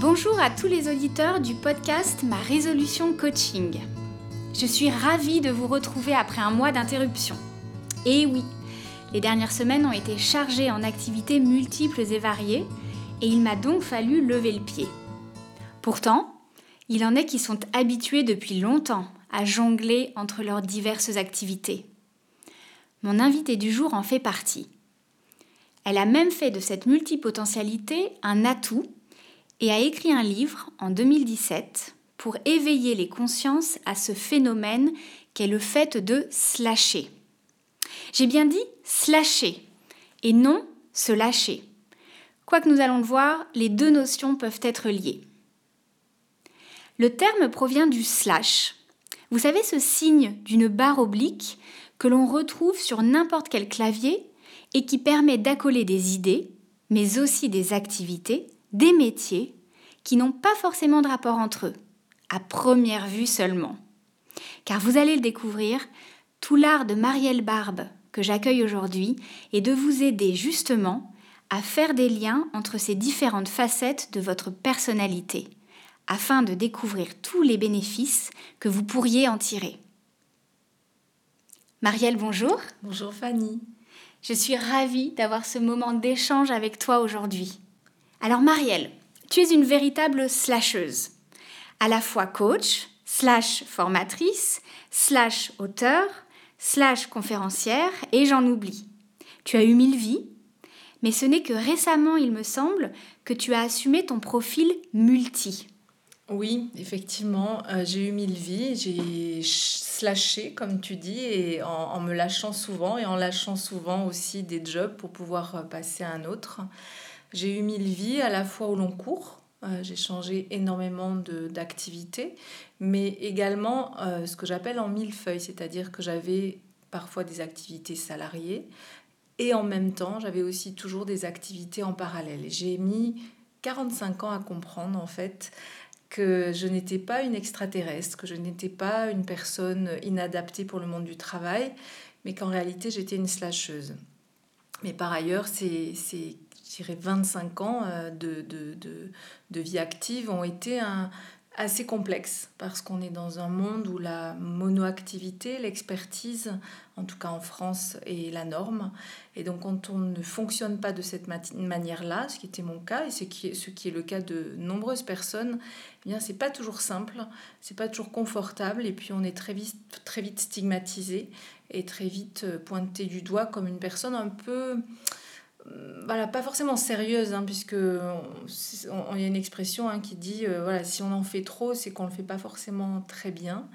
Bonjour à tous les auditeurs du podcast Ma résolution coaching. Je suis ravie de vous retrouver après un mois d'interruption. Et oui, les dernières semaines ont été chargées en activités multiples et variées, et il m'a donc fallu lever le pied. Pourtant, il en est qui sont habitués depuis longtemps à jongler entre leurs diverses activités. Mon invitée du jour en fait partie. Elle a même fait de cette multipotentialité un atout et a écrit un livre en 2017 pour éveiller les consciences à ce phénomène qu'est le fait de slasher. J'ai bien dit slasher et non se lâcher. Quoique nous allons le voir, les deux notions peuvent être liées. Le terme provient du slash. Vous savez ce signe d'une barre oblique que l'on retrouve sur n'importe quel clavier et qui permet d'accoler des idées, mais aussi des activités, des métiers qui n'ont pas forcément de rapport entre eux, à première vue seulement. Car vous allez le découvrir, tout l'art de Marielle Barbe que j'accueille aujourd'hui est de vous aider justement à faire des liens entre ces différentes facettes de votre personnalité, afin de découvrir tous les bénéfices que vous pourriez en tirer. Marielle, bonjour. Bonjour Fanny. Je suis ravie d'avoir ce moment d'échange avec toi aujourd'hui. Alors Marielle, tu es une véritable slasheuse, à la fois coach, slash formatrice, slash auteur, slash conférencière, et j'en oublie. Tu as eu mille vies, mais ce n'est que récemment, il me semble, que tu as assumé ton profil multi. Oui, effectivement, euh, j'ai eu mille vies, j'ai slashé, comme tu dis, et en, me lâchant souvent, et en lâchant souvent aussi des jobs pour pouvoir euh, passer à un autre. J'ai eu mille vies à la fois au long cours, euh, j'ai changé énormément d'activités, mais également ce que j'appelle en mille feuilles, c'est-à-dire que j'avais parfois des activités salariées, et en même temps, j'avais aussi toujours des activités en parallèle. J'ai mis 45 ans à comprendre, en fait, que je n'étais pas une extraterrestre, que je n'étais pas une personne inadaptée pour le monde du travail, mais qu'en réalité j'étais une slasheuse. Mais par ailleurs, ces, ces 25 ans euh, de, de, de, de, vie active ont été un, assez complexe parce qu'on est dans un monde où la monoactivité, l'expertise, en tout cas en France, est la norme. Et donc quand on ne fonctionne pas de cette manière-là, ce qui était mon cas et ce qui est, ce qui est le cas de nombreuses personnes, eh bien c'est pas toujours simple, c'est pas toujours confortable et puis on est très vite, très vite stigmatisé et très vite pointé du doigt comme une personne un peu euh, voilà, pas forcément sérieuse, hein, puisque il y a une expression hein, qui dit euh, voilà, si on en fait trop, c'est qu'on le fait pas forcément très bien.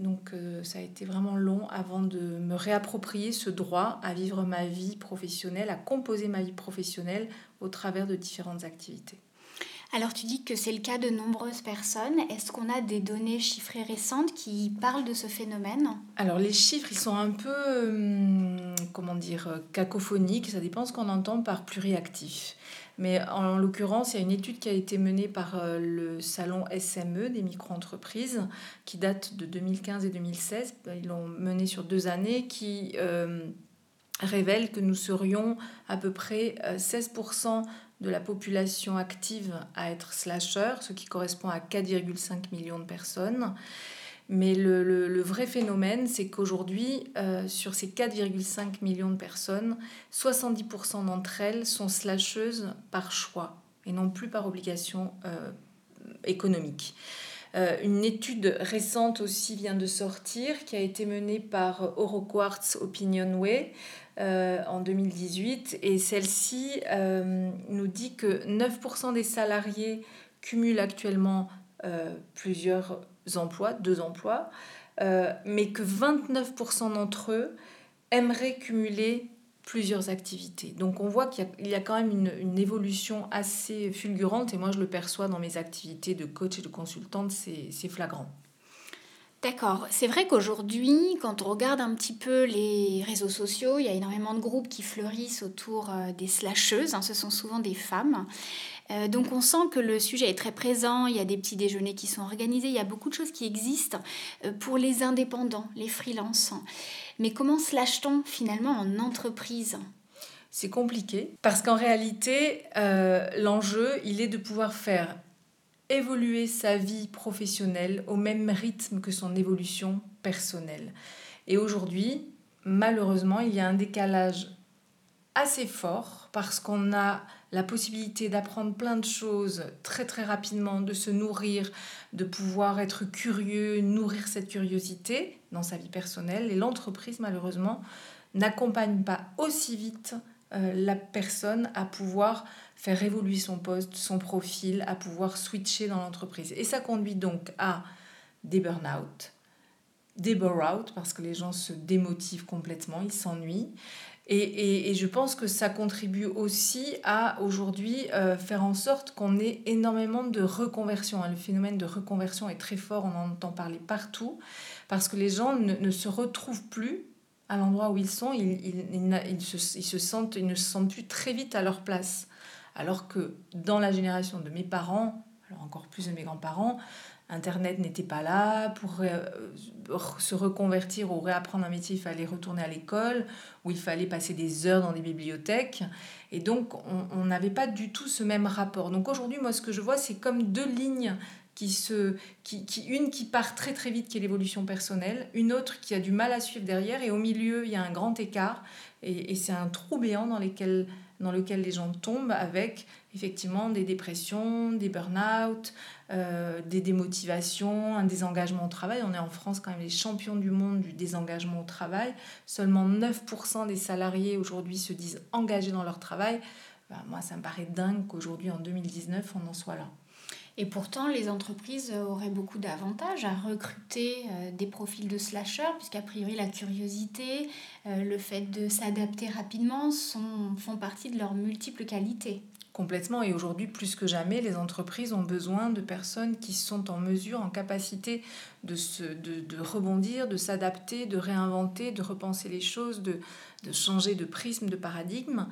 Donc euh, ça a été vraiment long avant de me réapproprier ce droit à vivre ma vie professionnelle, à composer ma vie professionnelle au travers de différentes activités. Alors tu dis que c'est le cas de nombreuses personnes. Est-ce qu'on a des données chiffrées récentes qui parlent de ce phénomène? Alors les chiffres, ils sont un peu, hum, comment dire, cacophoniques. Ça dépend ce qu'on entend par pluriactif. Mais en l'occurrence, il y a une étude qui a été menée par euh, le salon SME des micro-entreprises qui date de 2015 et 2016. Ils l'ont menée sur deux années qui euh, révèle que nous serions à peu près 16% euh, de la population active à être slasher, ce qui correspond à 4,5 millions de personnes. Mais le, vrai phénomène, c'est qu'aujourd'hui, euh, sur ces 4,5 millions de personnes, 70% d'entre elles sont slasheuses par choix et non plus par obligation euh, économique. Euh, une étude récente aussi vient de sortir qui a été menée par Euroquartz Opinionway euh, en 2018 et celle-ci nous dit que 9% des salariés cumulent actuellement plusieurs emplois, deux emplois, mais que 29% d'entre eux aimeraient cumuler plusieurs activités. Donc on voit qu'il y, a quand même une, une, évolution assez fulgurante et moi je le perçois dans mes activités de coach et de consultante, c'est flagrant. D'accord. C'est vrai qu'aujourd'hui, quand on regarde un petit peu les réseaux sociaux, il y a énormément de groupes qui fleurissent autour euh, des slasheuses. Hein, ce sont souvent des femmes. Euh, donc on sent que le sujet est très présent, il y a des petits déjeuners qui sont organisés, il y a beaucoup de choses qui existent euh, pour les indépendants, les freelances. Mais comment se lâche-t-on finalement en entreprise? C'est compliqué parce qu'en réalité, l'enjeu, il est de pouvoir faire évoluer sa vie professionnelle au même rythme que son évolution personnelle. Et aujourd'hui, malheureusement, il y a un décalage assez fort parce qu'on a la possibilité d'apprendre plein de choses très très rapidement, de se nourrir, de pouvoir être curieux, nourrir cette curiosité dans sa vie personnelle. Et l'entreprise, malheureusement, n'accompagne pas aussi vite euh, la personne à pouvoir faire évoluer son poste, son profil, à pouvoir switcher dans l'entreprise. Et ça conduit donc à des burn-out, des bore-out, parce que les gens se démotivent complètement, ils s'ennuient. Et, et, je pense que ça contribue aussi à aujourd'hui euh, faire en sorte qu'on ait énormément de reconversion. Hein. Le phénomène de reconversion est très fort, on en entend parler partout, parce que les gens ne, se retrouvent plus à l'endroit où ils sont, ils, ils, ils, se, ils, se, sentent, ils ne se sentent plus très vite à leur place. Alors que dans la génération de mes parents, alors encore plus de mes grands-parents, Internet n'était pas là. Pour euh, se reconvertir ou réapprendre un métier, il fallait retourner à l'école, ou il fallait passer des heures dans des bibliothèques. Et donc, on n'avait pas du tout ce même rapport. Donc aujourd'hui, moi, ce que je vois, c'est comme deux lignes qui se, qui, qui, une qui part très très vite, qui est l'évolution personnelle, une autre qui a du mal à suivre derrière, et au milieu, il y a un grand écart, et, et c'est un trou béant dans, lesquels, dans lequel les gens tombent avec effectivement des dépressions, des burn-out, euh, des démotivations, un désengagement au travail. On est en France quand même les champions du monde du désengagement au travail. Seulement 9% des salariés aujourd'hui se disent engagés dans leur travail. Ben, moi, ça me paraît dingue qu'aujourd'hui, en 2019, on en soit là. Et pourtant, les entreprises auraient beaucoup d'avantages à recruter euh, des profils de slashers, puisqu'a priori la curiosité, euh, le fait de s'adapter rapidement sont, font partie de leurs multiples qualités. Complètement. Et aujourd'hui, plus que jamais, les entreprises ont besoin de personnes qui sont en mesure, en capacité de, se, de, de rebondir, de s'adapter, de réinventer, de repenser les choses, de, de changer de prisme, de paradigme.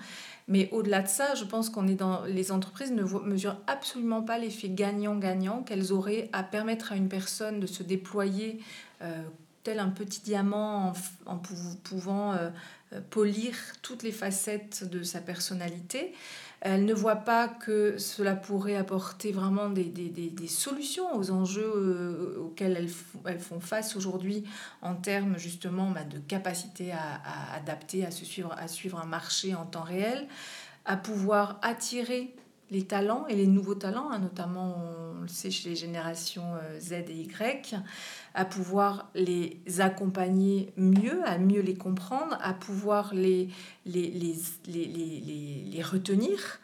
Mais au-delà de ça, je pense qu'on est dans les entreprises ne mesurent absolument pas l'effet gagnant-gagnant qu'elles auraient à permettre à une personne de se déployer euh, tel un petit diamant en, en pouvant euh, euh, polir toutes les facettes de sa personnalité. Elle ne voit pas que cela pourrait apporter vraiment des, des, des, solutions aux enjeux euh, auxquels elles, elles, font face aujourd'hui en termes justement bah, de capacité à, à, adapter, à, se suivre, à suivre un marché en temps réel, à pouvoir attirer les talents et les nouveaux talents, hein, notamment on le sait chez les générations euh, Z et Y, à pouvoir les accompagner mieux, à mieux les comprendre, à pouvoir les, les, les, les, les retenir.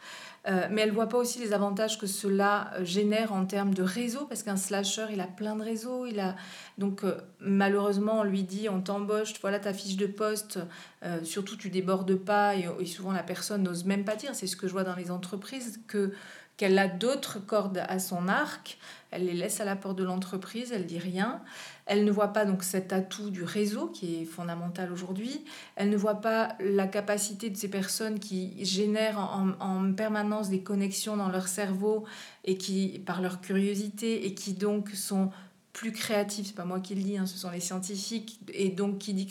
Euh, mais elle voit pas aussi les avantages que cela génère en termes de réseau, parce qu'un slasher, il a plein de réseaux. Il a... Donc, euh, malheureusement, on lui dit on t'embauche, voilà ta fiche de poste, euh, surtout tu débordes pas, et, et souvent la personne n'ose même pas dire. C'est ce que je vois dans les entreprises, que qu'elle a d'autres cordes à son arc, elle les laisse à la porte de l'entreprise, elle dit rien. Elle ne voit pas donc cet atout du réseau qui est fondamental aujourd'hui. Elle ne voit pas la capacité de ces personnes qui génèrent en, en, permanence des connexions dans leur cerveau et qui, par leur curiosité, et qui donc sont plus créatives. C'est pas moi qui le dis, hein, ce sont les scientifiques. Et donc qui dit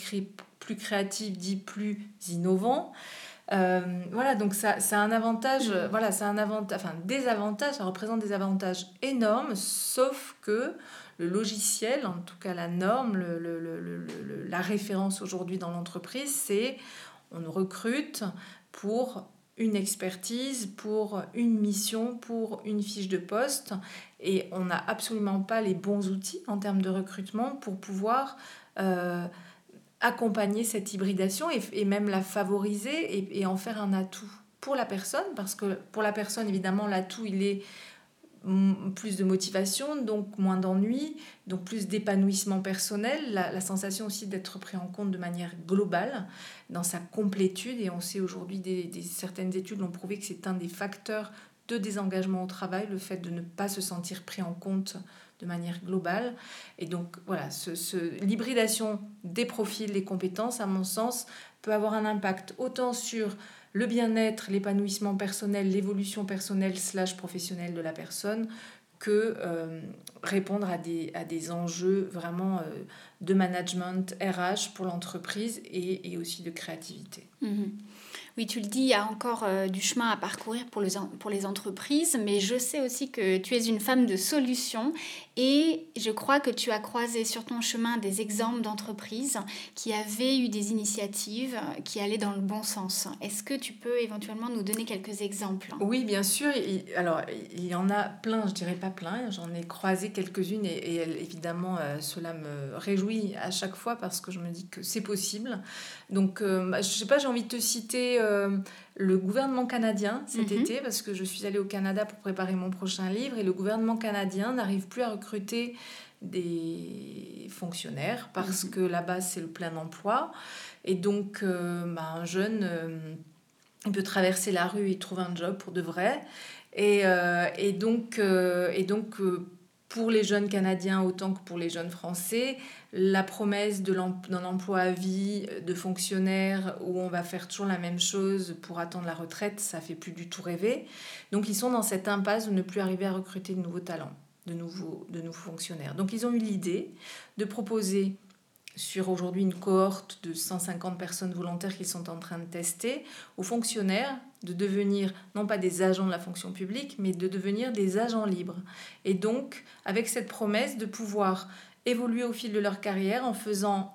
plus créatif dit plus innovant. Euh, voilà, donc ça, ça a un avantage, mm. voilà, ça a un avantage, enfin des avantages, ça représente des avantages énormes, sauf que le logiciel, en tout cas la norme, le, le, le, la référence aujourd'hui dans l'entreprise, c'est on nous recrute pour une expertise, pour une mission, pour une fiche de poste, et on n'a absolument pas les bons outils en termes de recrutement pour pouvoir euh, accompagner cette hybridation et, même la favoriser et, en faire un atout pour la personne, parce que pour la personne, évidemment, l'atout, il est plus de motivation, donc moins d'ennui, donc plus d'épanouissement personnel, la, sensation aussi d'être pris en compte de manière globale dans sa complétude. Et on sait aujourd'hui, des, certaines études l'ont prouvé que c'est un des facteurs de désengagement au travail, le fait de ne pas se sentir pris en compte de manière globale. Et donc voilà, ce, ce, l'hybridation des profils, des compétences, à mon sens, peut avoir un impact autant sur le bien-être, l'épanouissement personnel, l'évolution personnelle slash professionnelle de la personne, que euh, répondre à des, à des enjeux vraiment euh, de management RH pour l'entreprise et, et, aussi de créativité. Mmh. Oui, tu le dis, il y a encore euh, du chemin à parcourir pour les, pour les entreprises, mais je sais aussi que tu es une femme de solutions et je crois que tu as croisé sur ton chemin des exemples d'entreprises qui avaient eu des initiatives qui allaient dans le bon sens. Est-ce que tu peux éventuellement nous donner quelques exemples? Oui, bien sûr. Alors, il y en a plein, je dirais pas plein, j'en ai croisé quelques-unes et, évidemment, euh, cela me réjouit à chaque fois parce que je me dis que c'est possible. Donc, euh, bah, je sais pas, j'ai envie de te citer euh, le gouvernement canadien cet mhm. été, parce que je suis allée au Canada pour préparer mon prochain livre, et le gouvernement canadien n'arrive plus à recruter des fonctionnaires parce mhm. que là-bas, c'est le plein emploi. Et donc, euh, bah, un jeune, il peut traverser la rue et trouver un job pour de vrai. Et, et donc, et donc pour les jeunes Canadiens autant que pour les jeunes Français, la promesse d'un emploi à vie de fonctionnaire où on va faire toujours la même chose pour attendre la retraite, ça fait plus du tout rêver. Donc ils sont dans cette impasse de ne plus arriver à recruter de nouveaux talents, de nouveaux, de nouveaux fonctionnaires. Donc ils ont eu l'idée de proposer sur aujourd'hui une cohorte de 150 personnes volontaires qu'ils sont en train de tester, aux fonctionnaires de devenir non pas des agents de la fonction publique, mais de devenir des agents libres. Et donc, avec cette promesse de pouvoir évoluer au fil de leur carrière en faisant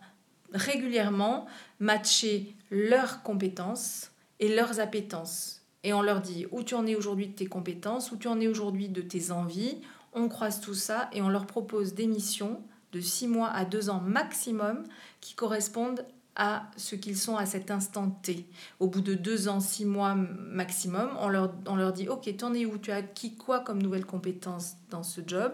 régulièrement matcher leurs compétences et leurs appétences. Et on leur dit où tu en es aujourd'hui de tes compétences, où tu en es aujourd'hui de tes envies. On croise tout ça et on leur propose des missions de six mois à deux ans maximum qui correspondent à ce qu'ils sont à cet instant T. Au bout de deux ans, six mois maximum, on leur, on leur dit, OK, t'en es où? Tu as acquis quoi comme nouvelles compétences dans ce job?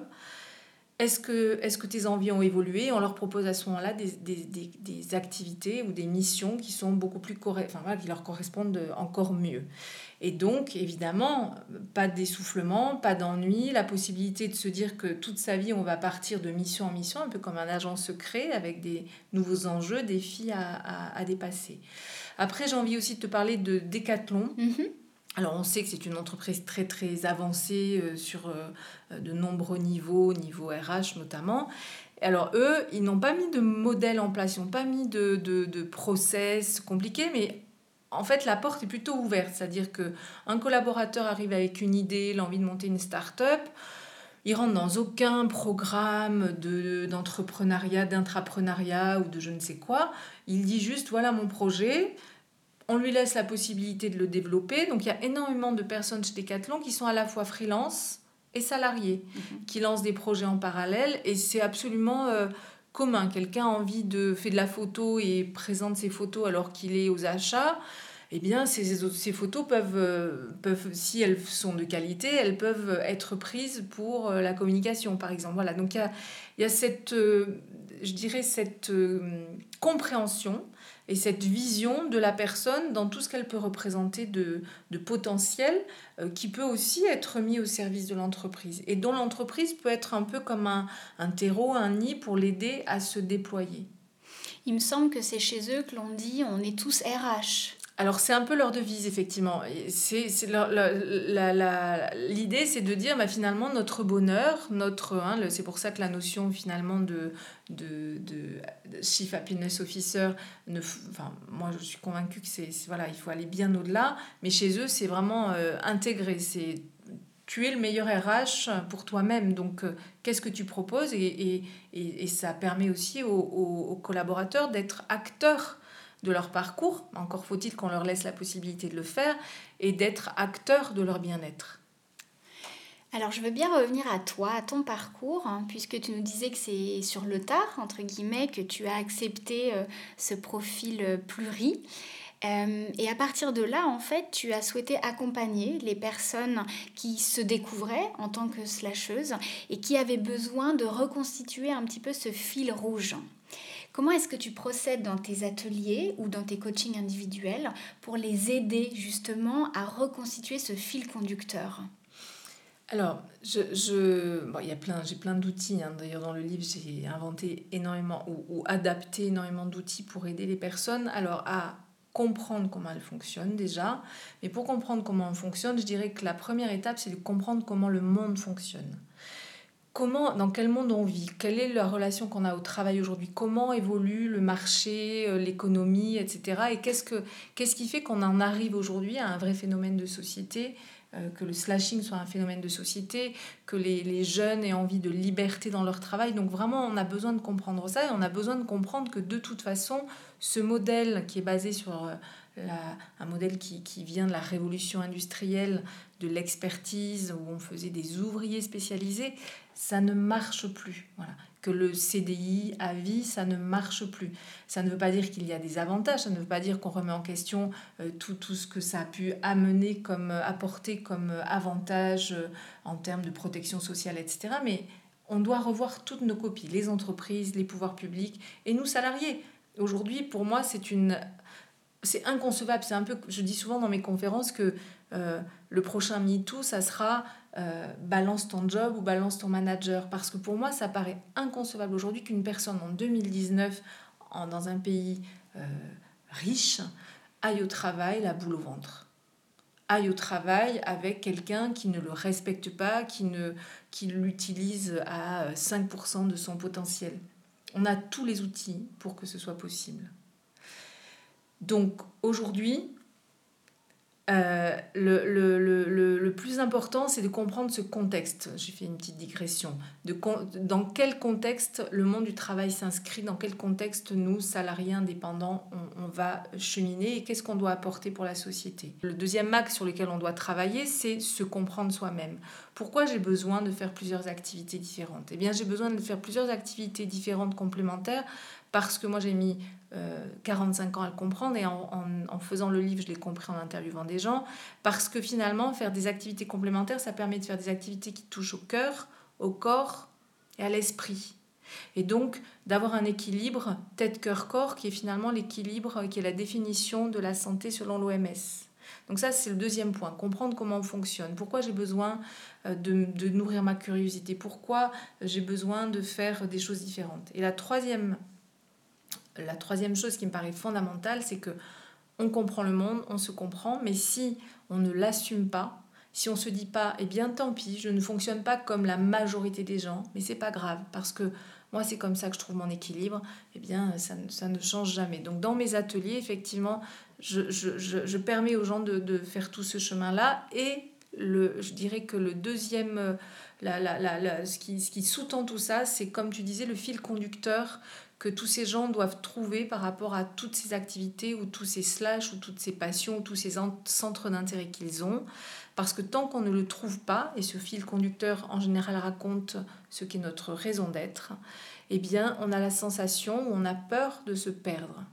Est-ce que, est que tes envies ont évolué? On leur propose à ce moment-là des, des, des, des, activités ou des missions qui sont beaucoup plus enfin voilà, qui leur correspondent encore mieux. Et donc, évidemment, pas d'essoufflement, pas d'ennui, la possibilité de se dire que toute sa vie, on va partir de mission en mission, un peu comme un agent secret, avec des nouveaux enjeux, défis à, à, à dépasser. Après, j'ai envie aussi de te parler de Décathlon. Mm-hmm. Alors on sait que c'est une entreprise très très avancée euh, sur euh, de nombreux niveaux, niveau RH notamment. Alors eux, ils n'ont pas mis de modèle en place, ils n'ont pas mis de, de, de process compliqué, mais en fait, la porte est plutôt ouverte. C'est-à-dire qu'un collaborateur arrive avec une idée, l'envie de monter une start-up, il rentre dans aucun programme d'entrepreneuriat, d'intrapreneuriat ou de je ne sais quoi. Il dit juste voilà mon projet, on lui laisse la possibilité de le développer. Donc il y a énormément de personnes chez Decathlon qui sont à la fois freelance et salariés, mhm. qui lancent des projets en parallèle et c'est absolument euh, commun. Quelqu'un a envie de faire de la photo et présente ses photos alors qu'il est aux achats. Eh bien, ces, ces photos peuvent, euh, peuvent, si elles sont de qualité, elles peuvent être prises pour euh, la communication, par exemple. Voilà, donc il y a, y a, cette, je dirais, cette compréhension et cette vision de la personne dans tout ce qu'elle peut représenter de, de potentiel euh, qui peut aussi être mis au service de l'entreprise et dont l'entreprise peut être un peu comme un, un terreau, un nid pour l'aider à se déployer. Il me semble que c'est chez eux que l'on dit on est tous RH. Alors c'est un peu leur devise, effectivement. C'est, l'idée, c'est de dire bah, finalement notre bonheur, notre, hein, c'est pour ça que la notion finalement de, de, de, Chief Happiness Officer, ne, enfin, moi je suis convaincue que c'est, voilà, il faut aller bien au-delà, mais chez eux c'est vraiment euh, intégré, c'est tu es le meilleur RH pour toi-même. Donc, euh, qu'est-ce que tu proposes? Et, et, et, ça permet aussi aux, aux collaborateurs d'être acteurs de leur parcours, encore faut-il qu'on leur laisse la possibilité de le faire, et d'être acteurs de leur bien-être. Alors je veux bien revenir à toi, à ton parcours, hein, puisque tu nous disais que c'est sur le tard, entre guillemets, que tu as accepté euh, ce profil euh, pluri. Euh, et à partir de là, en fait, tu as souhaité accompagner les personnes qui se découvraient en tant que slasheuse et qui avaient besoin de reconstituer un petit peu ce fil rouge. Comment est-ce que tu procèdes dans tes ateliers ou dans tes coachings individuels pour les aider justement à reconstituer ce fil conducteur? Alors, je, je, bon, y a plein, j'ai plein d'outils. Hein. D'ailleurs, dans le livre, j'ai inventé énormément ou, adapté énormément d'outils pour aider les personnes. Alors, à comprendre comment elles fonctionnent déjà. Mais pour comprendre comment on fonctionne, je dirais que la première étape, c'est de comprendre comment le monde fonctionne comment, dans quel monde on vit, quelle est la relation qu'on a au travail aujourd'hui, comment évolue le marché, euh, l'économie, etc. Et qu'est-ce, que, qu'est-ce qui fait qu'on en arrive aujourd'hui à un vrai phénomène de société, euh, que le slashing soit un phénomène de société, que les, les, jeunes aient envie de liberté dans leur travail? Donc vraiment, on a besoin de comprendre ça et on a besoin de comprendre que de toute façon, ce modèle qui est basé sur... Euh, un modèle qui, qui, vient de la révolution industrielle, de l'expertise, où on faisait des ouvriers spécialisés, ça ne marche plus. Voilà. Que le CDI à vie, ça ne marche plus. Ça ne veut pas dire qu'il y a des avantages, ça ne veut pas dire qu'on remet en question euh, tout, tout, ce que ça a pu amener, comme euh, apporter comme euh, avantage en termes de protection sociale, etc. Mais on doit revoir toutes nos copies, les entreprises, les pouvoirs publics et nous salariés. Aujourd'hui, pour moi, c'est une c'est inconcevable. C'est un peu, je dis souvent dans mes conférences que le prochain MeToo, ça sera euh, balance ton job ou balance ton manager. Parce que pour moi, ça paraît inconcevable aujourd'hui qu'une personne en 2019, en, dans un pays euh, riche, aille au travail la boule au ventre. Aille au travail avec quelqu'un qui ne le respecte pas, qui, ne, qui l'utilise à 5% de son potentiel. On a tous les outils pour que ce soit possible. Donc aujourd'hui, euh, le, le, le, le, plus important, c'est de comprendre ce contexte. J'ai fait une petite digression. De dans quel contexte le monde du travail s'inscrit, dans quel contexte nous, salariés indépendants, on, on va cheminer? Et qu'est-ce qu'on doit apporter pour la société? Le deuxième axe sur lequel on doit travailler, c'est se comprendre soi-même. Pourquoi j'ai besoin de faire plusieurs activités différentes? Eh bien, j'ai besoin de faire plusieurs activités différentes complémentaires parce que moi j'ai mis 45 euh, ans à le comprendre et en, faisant le livre, je l'ai compris en interviewant des gens, parce que finalement, faire des activités complémentaires, ça permet de faire des activités qui touchent au cœur, au corps et à l'esprit. Et donc d'avoir un équilibre tête-cœur-corps qui est finalement l'équilibre qui est la définition de la santé selon l'OMS. Donc ça, c'est le deuxième point, comprendre comment on fonctionne, pourquoi j'ai besoin euh, de, nourrir ma curiosité, pourquoi j'ai besoin de faire des choses différentes? Et la troisième la troisième chose qui me paraît fondamentale, c'est que on comprend le monde, on se comprend, mais si on ne l'assume pas, si on se dit pas, eh bien tant pis, je ne fonctionne pas comme la majorité des gens, mais c'est pas grave, parce que moi c'est comme ça que je trouve mon équilibre, eh bien ça, ça ne change jamais. Donc dans mes ateliers, effectivement, je, je, je, permets aux gens de, de faire tout ce chemin-là et le, je dirais que le deuxième, la, la, la, ce qui, ce qui sous-tend tout ça, c'est comme tu disais, le fil conducteur que tous ces gens doivent trouver par rapport à toutes ces activités ou tous ces slash ou toutes ces passions ou tous ces centres d'intérêt qu'ils ont. Parce que tant qu'on ne le trouve pas, et ce fil conducteur en général raconte ce qu'est notre raison d'être, eh bien on a la sensation ou on a peur de se perdre.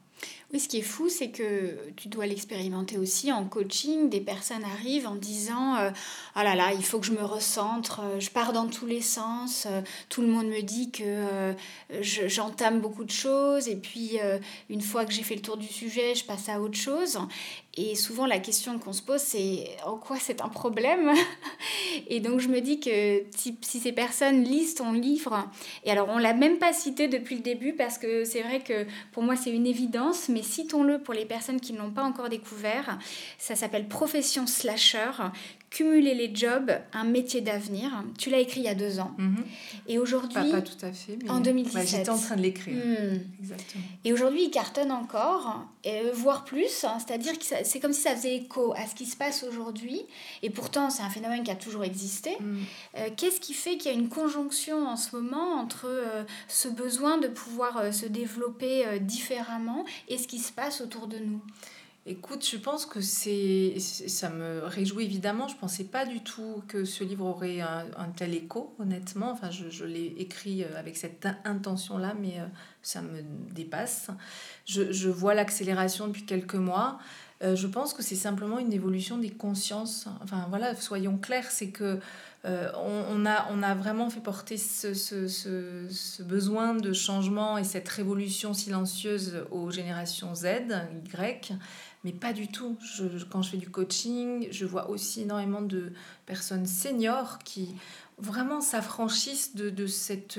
Oui, ce qui est fou, c'est que tu dois l'expérimenter aussi en coaching. Des personnes arrivent en disant euh, Ah là là, il faut que je me recentre, euh, je pars dans tous les sens, euh, tout le monde me dit que j'entame beaucoup de choses, et puis une fois que j'ai fait le tour du sujet, je passe à autre chose. Et souvent, la question qu'on se pose, c'est en quoi c'est un problème? Et donc, je me dis que si, si, ces personnes lisent ton livre, et alors on l'a même pas cité depuis le début parce que c'est vrai que pour moi c'est une évidence, mais citons-le pour les personnes qui ne l'ont pas encore découvert. Ça s'appelle Profession Slasher, Cumuler les jobs, un métier d'avenir. Tu l'as écrit il y a deux ans. Mhm. Et aujourd'hui. Pas, tout à fait. en 2017. J'étais en train de l'écrire. Hmm. Exactement. Et aujourd'hui, il cartonne encore, et, euh, voire plus. Hein. C'est-à-dire que c'est comme si ça faisait écho à ce qui se passe aujourd'hui. Et pourtant, c'est un phénomène qui a toujours existé. Hmm. Euh, qu'est-ce qui fait qu'il y a une conjonction en ce moment entre euh, ce besoin de pouvoir se développer différemment et ce qui se passe autour de nous? Écoute, je pense que c'est, ça me réjouit évidemment. Je pensais pas du tout que ce livre aurait un, tel écho, honnêtement. Enfin, je, je l'ai écrit euh, avec cette intention-là, mais euh, ça me dépasse. Je, je vois l'accélération depuis quelques mois. Euh, je pense que c'est simplement une évolution des consciences. Enfin, voilà, soyons clairs, c'est que on, a, on a vraiment fait porter ce, ce, ce, besoin de changement et cette révolution silencieuse aux générations Z, Y, Mais pas du tout. quand je fais du coaching, je vois aussi énormément de personnes seniors qui vraiment s'affranchissent de, de cette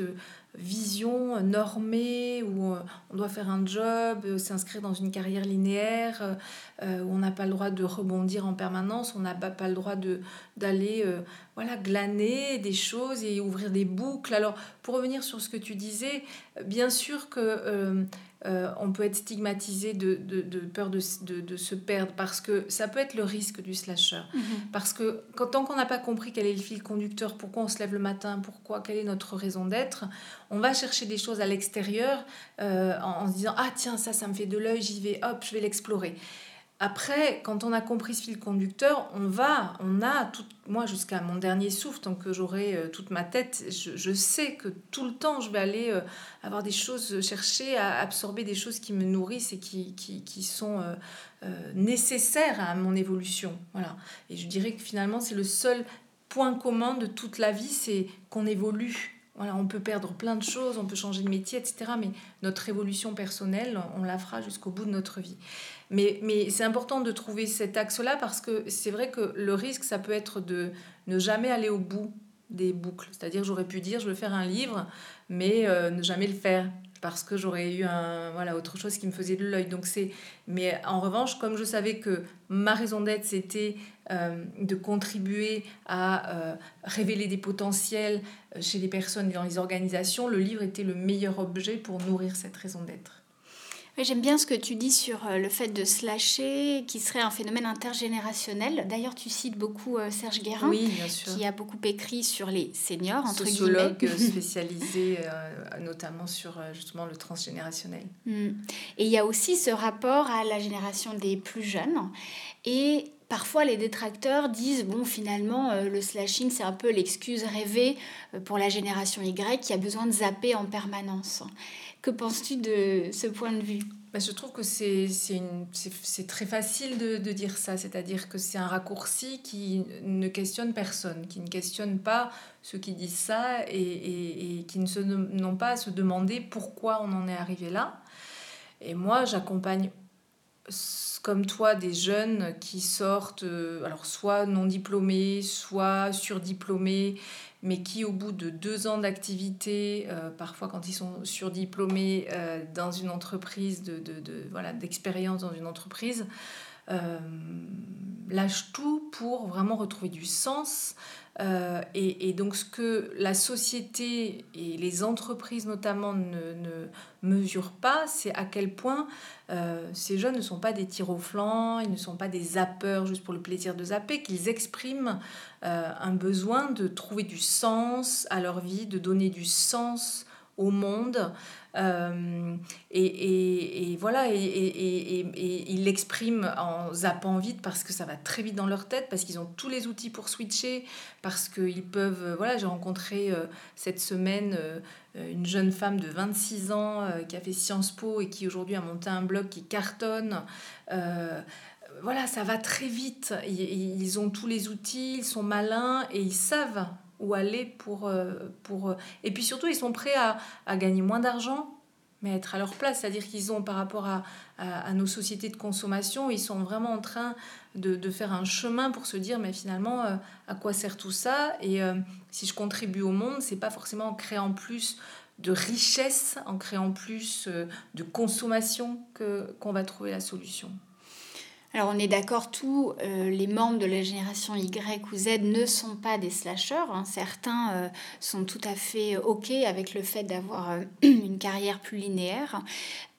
vision normée où euh, on doit faire un job, euh, s'inscrire dans une carrière linéaire, euh, où on n'a pas le droit de rebondir en permanence, on n'a pas, le droit d'aller voilà glaner des choses et ouvrir des boucles. Alors pour revenir sur ce que tu disais, bien sûr que euh, on peut être stigmatisé de, peur de, se perdre parce que ça peut être le risque du slasher. Mhm. Parce que quand, tant qu'on n'a pas compris quel est le fil conducteur, pourquoi on se lève le matin, pourquoi, quelle est notre raison d'être, on va chercher des choses à l'extérieur euh, en, en, se disant Ah tiens, ça, ça me fait de l'œil, j'y vais, hop, je vais l'explorer. Après, quand on a compris ce fil conducteur, on va, on a, tout, moi jusqu'à mon dernier souffle, tant que j'aurai euh, toute ma tête, je, sais que tout le temps, je vais aller euh, avoir des choses, chercher à absorber des choses qui me nourrissent et qui, qui, sont euh, nécessaires à mon évolution. Voilà. Et je dirais que finalement, c'est le seul point commun de toute la vie, c'est qu'on évolue. Voilà, on peut perdre plein de choses, on peut changer de métier, etc. Mais notre évolution personnelle, on la fera jusqu'au bout de notre vie. Mais, mais c'est important de trouver cet axe-là parce que c'est vrai que le risque, ça peut être de ne jamais aller au bout des boucles. C'est-à-dire, j'aurais pu dire, je veux faire un livre, mais euh, ne jamais le faire parce que j'aurais eu un, voilà, autre chose qui me faisait de l'œil. Donc mais en revanche, comme je savais que ma raison d'être, c'était euh, de contribuer à euh, révéler des potentiels chez les personnes et dans les organisations, le livre était le meilleur objet pour nourrir cette raison d'être. J'aime bien ce que tu dis sur euh, le fait de slasher, qui serait un phénomène intergénérationnel. D'ailleurs, tu cites beaucoup euh, Serge Guérin, qui a beaucoup écrit sur les seniors, entre Sociologue spécialisé euh, notamment sur justement le transgénérationnel. Hmm. Et il y a aussi ce rapport à la génération des plus jeunes. Et parfois les détracteurs disent bon finalement le slashing c'est un peu l'excuse rêvée pour la génération Y qui a besoin de zapper en permanence. Que penses-tu de ce point de vue? Bah, Je trouve que c'est très facile de, dire ça, c'est-à-dire que c'est un raccourci qui ne questionne personne, qui ne questionne pas ceux qui disent ça et, et, qui n'ont pas à se demander pourquoi on en est arrivé là. Et moi, j'accompagne comme toi des jeunes qui sortent, euh, alors soit non diplômés, soit surdiplômés, mais qui au bout de deux ans d'activité, euh, parfois quand ils sont surdiplômés euh, dans une entreprise, de, voilà, d'expérience dans une entreprise, euh, lâchent tout pour vraiment retrouver du sens. Euh, et, donc ce que la société et les entreprises notamment ne, mesurent pas, c'est à quel point euh, ces jeunes ne sont pas des tirs au flanc, ils ne sont pas des zappeurs juste pour le plaisir de zapper, qu'ils expriment un besoin de trouver du sens à leur vie, de donner du sens au monde. Euh, et, et, voilà, et, et ils l'expriment en zappant vite parce que ça va très vite dans leur tête, parce qu'ils ont tous les outils pour switcher, parce qu'ils peuvent... Voilà, j'ai rencontré cette semaine une jeune femme de 26 ans qui a fait Sciences Po et qui aujourd'hui a monté un blog qui cartonne. Euh, voilà, ça va très vite. Ils, ont tous les outils, ils sont malins et ils savent où aller pour... Euh, pour... Euh, et puis surtout, ils sont prêts à, à gagner moins d'argent, mais être à leur place. C'est-à-dire qu'ils ont, par rapport à, à, nos sociétés de consommation, ils sont vraiment en train de, de faire un chemin pour se dire, mais finalement, euh, à quoi sert tout ça? Et si je contribue au monde, c'est pas forcément en créant plus de richesse, en créant plus de consommation que qu'on va trouver la solution. Alors on est d'accord, tous euh, les membres de la génération Y ou Z ne sont pas des slasheurs. Hein. Certains euh, sont tout à fait OK avec le fait d'avoir euh, une carrière plus linéaire.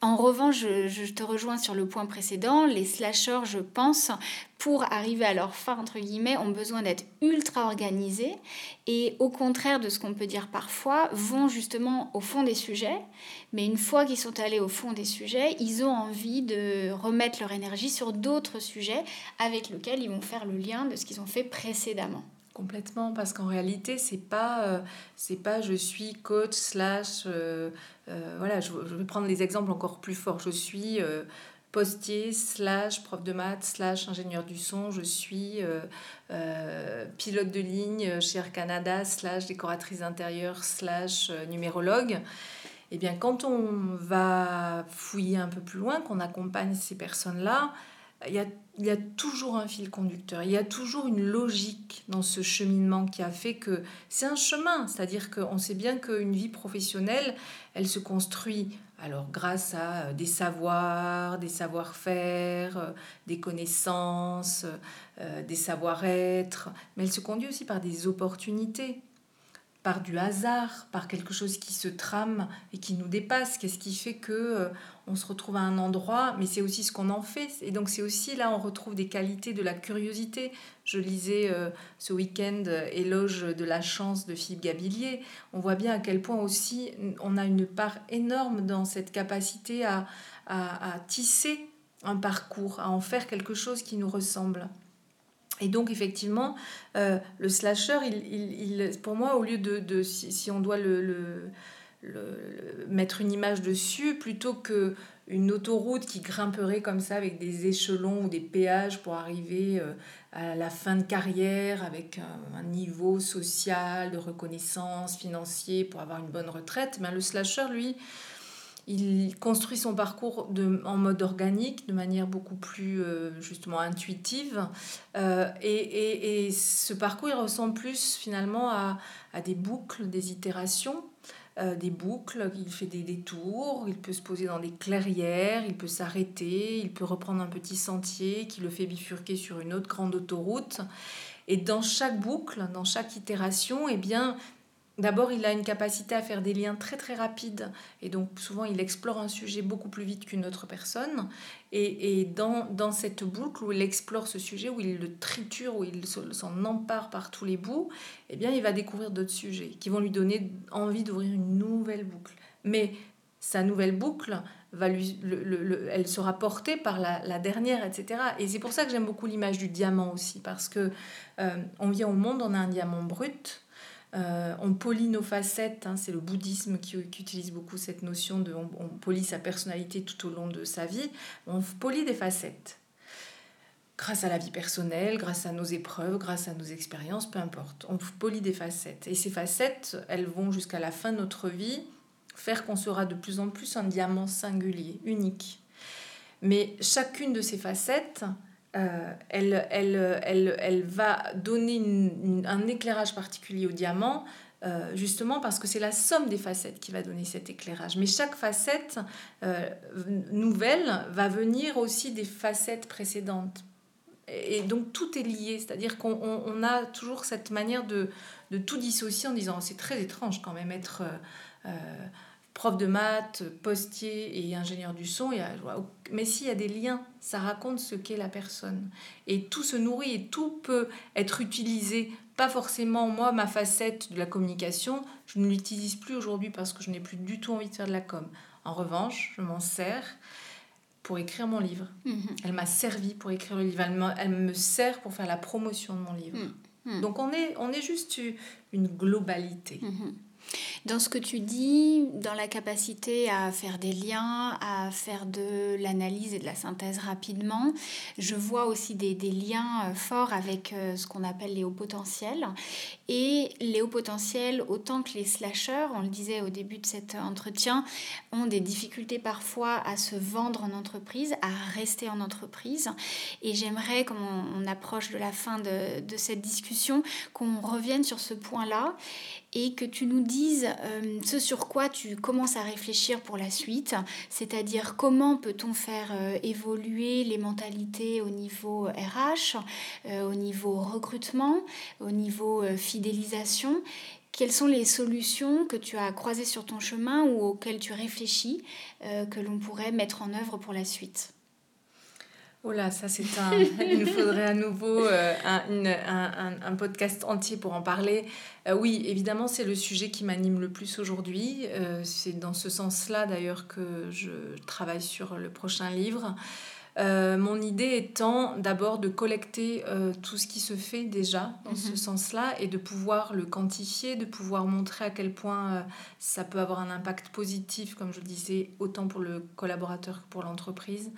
En revanche, je, te rejoins sur le point précédent. Les slashers, je pense, pour arriver à leur fin, entre guillemets, ont besoin d'être ultra organisés et au contraire de ce qu'on peut dire parfois, vont justement au fond des sujets. Mais une fois qu'ils sont allés au fond des sujets, ils ont envie de remettre leur énergie sur d'autres sujets avec lesquels ils vont faire le lien de ce qu'ils ont fait précédemment. Complètement, parce qu'en réalité, c'est pas, euh, c'est pas je suis coach slash. Euh, euh, voilà, je, vais prendre des exemples encore plus forts. Je suis postier slash prof de maths slash ingénieur du son. Je suis pilote de ligne chez Air Canada slash décoratrice intérieure slash numérologue. Eh bien, quand on va fouiller un peu plus loin, qu'on accompagne ces personnes-là, il y a, toujours un fil conducteur, il y a toujours une logique dans ce cheminement qui a fait que c'est un chemin, c'est-à-dire qu'on sait bien qu'une vie professionnelle, elle se construit alors grâce à euh, des savoirs, des savoir-faire, euh, des connaissances, euh, des savoir-être, mais elle se conduit aussi par des opportunités par du hasard, par quelque chose qui se trame et qui nous dépasse. Qu'est-ce qui fait que euh, on se retrouve à un endroit, mais c'est aussi ce qu'on en fait. Et donc c'est aussi là on retrouve des qualités de la curiosité. Je lisais euh, ce week-end euh, Éloge de la chance de Philippe Gabillier. On voit bien à quel point aussi on a une part énorme dans cette capacité à, à tisser un parcours, à en faire quelque chose qui nous ressemble. Et donc, effectivement, euh, le slasher, il, il, pour moi, au lieu de, de si, si, on doit le, le, le, mettre une image dessus, plutôt que une autoroute qui grimperait comme ça avec des échelons ou des péages pour arriver euh, à la fin de carrière avec un, un, niveau social, de reconnaissance financier pour avoir une bonne retraite, ben, le slasher, lui, il construit son parcours en mode organique, de manière beaucoup plus euh, justement intuitive. Euh, et, et, et, ce parcours, il ressemble plus finalement à, à des boucles, des itérations. Euh, des boucles, il fait des détours, il peut se poser dans des clairières, il peut s'arrêter, il peut reprendre un petit sentier qui le fait bifurquer sur une autre grande autoroute. Et dans chaque boucle, dans chaque itération, eh bien, D'abord, il a une capacité à faire des liens très très rapides et donc souvent il explore un sujet beaucoup plus vite qu'une autre personne. Et, et dans, dans, cette boucle où il explore ce sujet, où il le triture, où il s'en empare par tous les bouts, eh bien il va découvrir d'autres sujets qui vont lui donner envie d'ouvrir une nouvelle boucle. Mais sa nouvelle boucle, va lui, le, le, elle sera portée par la, la dernière, etc. Et c'est pour ça que j'aime beaucoup l'image du diamant aussi, parce que euh, on vient au monde, on a un diamant brut euh, on polit nos facettes, hein, c'est le bouddhisme qui, utilise beaucoup cette notion de on, on, sa personnalité tout au long de sa vie. On polit des facettes. Grâce à la vie personnelle, grâce à nos épreuves, grâce à nos expériences, peu importe. On polit des facettes. Et ces facettes, elles vont jusqu'à la fin de notre vie faire qu'on sera de plus en plus un diamant singulier, unique. Mais chacune de ces facettes, euh, elle, elle, elle, elle, va donner un éclairage particulier au diamant, euh, justement parce que c'est la somme des facettes qui va donner cet éclairage. Mais chaque facette euh, nouvelle va venir aussi des facettes précédentes. Et, donc tout est lié, c'est-à-dire qu'on on, on a toujours cette manière de tout dissocier en disant c'est très étrange quand même être prof de maths, postier et ingénieur du son, il y a, mais s'il y a des liens, ça raconte ce qu'est la personne. Et tout se nourrit et tout peut être utilisé. Pas forcément, moi, ma facette de la communication, je ne l'utilise plus aujourd'hui parce que je n'ai plus du tout envie de faire de la com. En revanche, je m'en sers pour écrire mon livre. Mmh. Elle m'a servi pour écrire le livre. Elle me, elle me, sert pour faire la promotion de mon livre. Mmh. Donc on est, on est juste une globalité. Mmh. Dans ce que tu dis, dans la capacité à faire des liens, à faire de l'analyse et de la synthèse rapidement, je vois aussi des, des liens euh, forts avec euh, ce qu'on appelle les hauts potentiels. Et les hauts potentiels, autant que les slashers, on le disait au début de cet entretien, ont des difficultés parfois à se vendre en entreprise, à rester en entreprise. Et j'aimerais, comme on, on, approche de la fin de, de cette discussion, qu'on revienne sur ce point-là et que tu nous dises euh, ce sur quoi tu commences à réfléchir pour la suite, c'est-à-dire comment peut-on faire euh, évoluer les mentalités au niveau RH, euh, au niveau recrutement, au niveau fidélisation. Quelles sont les solutions que tu as croisées sur ton chemin ou auxquelles tu réfléchis que l'on pourrait mettre en œuvre pour la suite? Oh là, ça c'est un... Il nous faudrait à nouveau euh, un, une, un, un, podcast entier pour en parler. Euh, oui, évidemment, c'est le sujet qui m'anime le plus aujourd'hui. Euh, c'est dans ce sens-là d'ailleurs que je travaille sur le prochain livre. Mon idée étant d'abord de collecter tout ce qui se fait déjà dans ce sens-là et de pouvoir le quantifier, de pouvoir montrer à quel point ça peut avoir un impact positif, comme je le disais, autant pour le collaborateur que pour l'entreprise.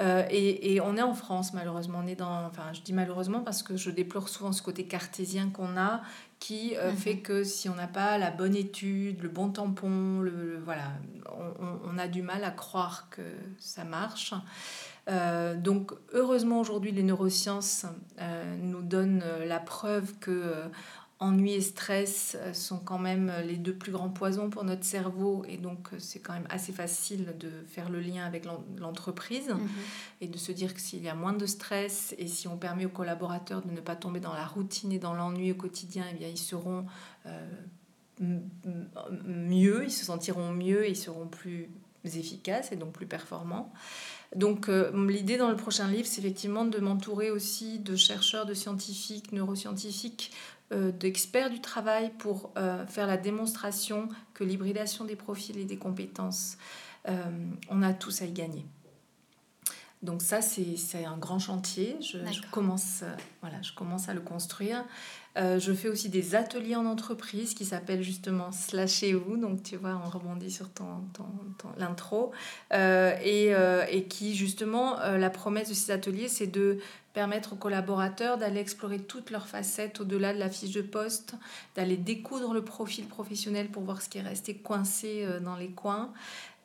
Euh, et, et, on est en France, malheureusement. On est dans, enfin, je dis malheureusement parce que je déplore souvent ce côté cartésien qu'on a, qui euh, mmh. fait que si on n'a pas la bonne étude, le bon tampon, le, le voilà, on, on, a du mal à croire que ça marche. donc heureusement aujourd'hui les neurosciences nous donnent la preuve que ennui et stress euh, sont quand même euh, les deux plus grands poisons pour notre cerveau et donc euh, c'est quand même assez facile de faire le lien avec l'entreprise mhm. et de se dire que s'il y a moins de stress et si on permet aux collaborateurs de ne pas tomber dans la routine et dans l'ennui au quotidien, eh bien ils seront mieux, ils se sentiront mieux et ils seront plus efficaces et donc plus performants. Donc l'idée dans le prochain livre, c'est effectivement de m'entourer aussi de chercheurs, de scientifiques, neuroscientifiques euh, d'experts du travail pour euh, faire la démonstration que l'hybridation des profils et des compétences, euh, on a tous à y gagner. Donc ça, c'est un grand chantier. Je, commence, voilà, je commence à le construire. Je fais aussi des ateliers en entreprise qui s'appellent justement Slashez-vous. Donc tu vois, on rebondit sur ton, l'intro. et, et, qui justement, la promesse de ces ateliers, c'est de permettre aux collaborateurs d'aller explorer toutes leurs facettes au-delà de la fiche de poste, d'aller découdre le profil professionnel pour voir ce qui est resté coincé euh, dans les coins.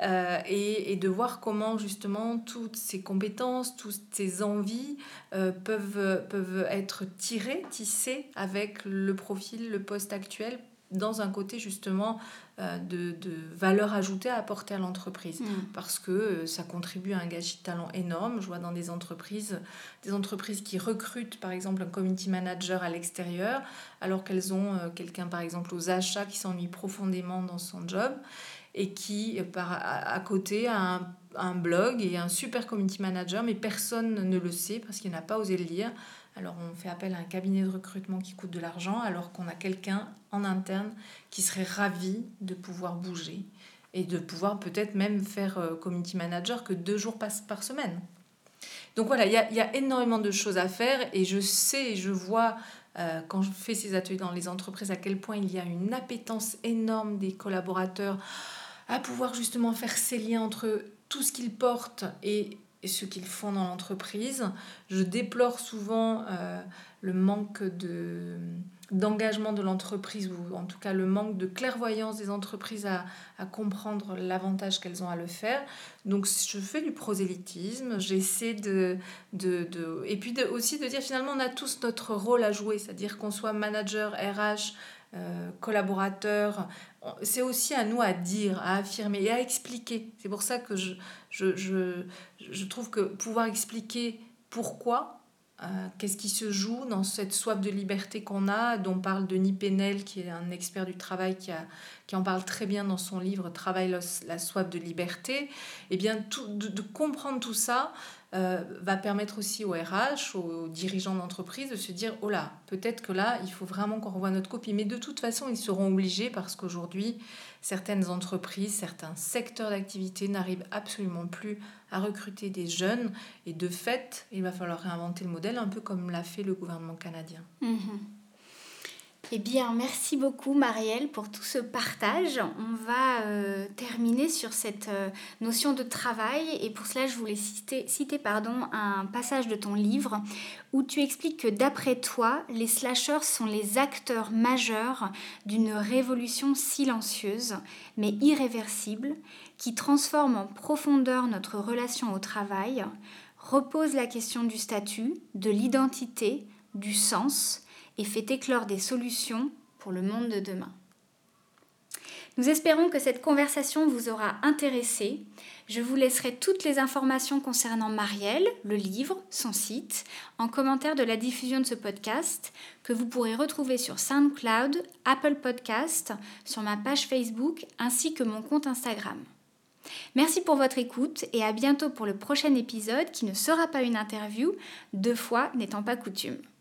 Euh, et, de voir comment justement toutes ces compétences, toutes ces envies euh, peuvent, peuvent être tirées, tissées avec le profil, le poste actuel dans un côté justement euh, de, de, valeur ajoutée à apporter à l'entreprise. Mm. Parce que euh, ça contribue à un gâchis de talent énorme. Je vois dans des entreprises, des entreprises qui recrutent par exemple un community manager à l'extérieur, alors qu'elles ont euh, quelqu'un par exemple aux achats qui s'ennuie profondément dans son job et qui par, à, côté a un, un blog et un super community manager, mais personne ne le sait parce qu'il n'a pas osé le lire alors on fait appel à un cabinet de recrutement qui coûte de l'argent alors qu'on a quelqu'un en interne qui serait ravi de pouvoir bouger et de pouvoir peut-être même faire euh, community manager que deux jours par, semaine. Donc voilà, il y a, énormément de choses à faire et je sais, je vois euh, quand je fais ces ateliers dans les entreprises à quel point il y a une appétence énorme des collaborateurs à pouvoir justement faire ces liens entre tout ce qu'ils portent et et ce qu'ils font dans l'entreprise. Je déplore souvent euh, le manque de d'engagement de l'entreprise ou en tout cas le manque de clairvoyance des entreprises à, à comprendre l'avantage qu'elles ont à le faire. Donc je fais du prosélytisme, j'essaie de, de, de, Et puis aussi de dire finalement on a tous notre rôle à jouer, c'est-à-dire qu'on soit manager, RH, euh, collaborateur, c'est aussi à nous à dire, à affirmer et à expliquer. C'est pour ça que je, je, je, je trouve que pouvoir expliquer pourquoi, euh, qu'est-ce qui se joue dans cette soif de liberté qu'on a, dont parle Denis Penel, qui est un expert du travail, qui, a, qui en parle très bien dans son livre Travail, la soif de liberté, et eh bien tout, de, comprendre tout ça euh, va permettre aussi aux RH, aux dirigeants d'entreprise de se dire, oh là, peut-être que là, il faut vraiment qu'on revoie notre copie. Mais de toute façon, ils seront obligés parce qu'aujourd'hui, certaines entreprises, certains secteurs d'activité n'arrivent absolument plus à recruter des jeunes. Et de fait, il va falloir réinventer le modèle, un peu comme l'a fait le gouvernement canadien. Mhm. Eh bien, merci beaucoup Marielle pour tout ce partage. On va euh, terminer sur cette euh, notion de travail et pour cela, je voulais citer, citer pardon, un passage de ton livre où tu expliques que d'après toi, les slashers sont les acteurs majeurs d'une révolution silencieuse mais irréversible qui transforme en profondeur notre relation au travail, repose la question du statut, de l'identité, du sens, et fait éclore des solutions pour le monde de demain. Nous espérons que cette conversation vous aura intéressé. Je vous laisserai toutes les informations concernant Marielle, le livre, son site, en commentaire de la diffusion de ce podcast, que vous pourrez retrouver sur SoundCloud, Apple Podcast, sur ma page Facebook ainsi que mon compte Instagram. Merci pour votre écoute et à bientôt pour le prochain épisode qui ne sera pas une interview, deux fois n'étant pas coutume.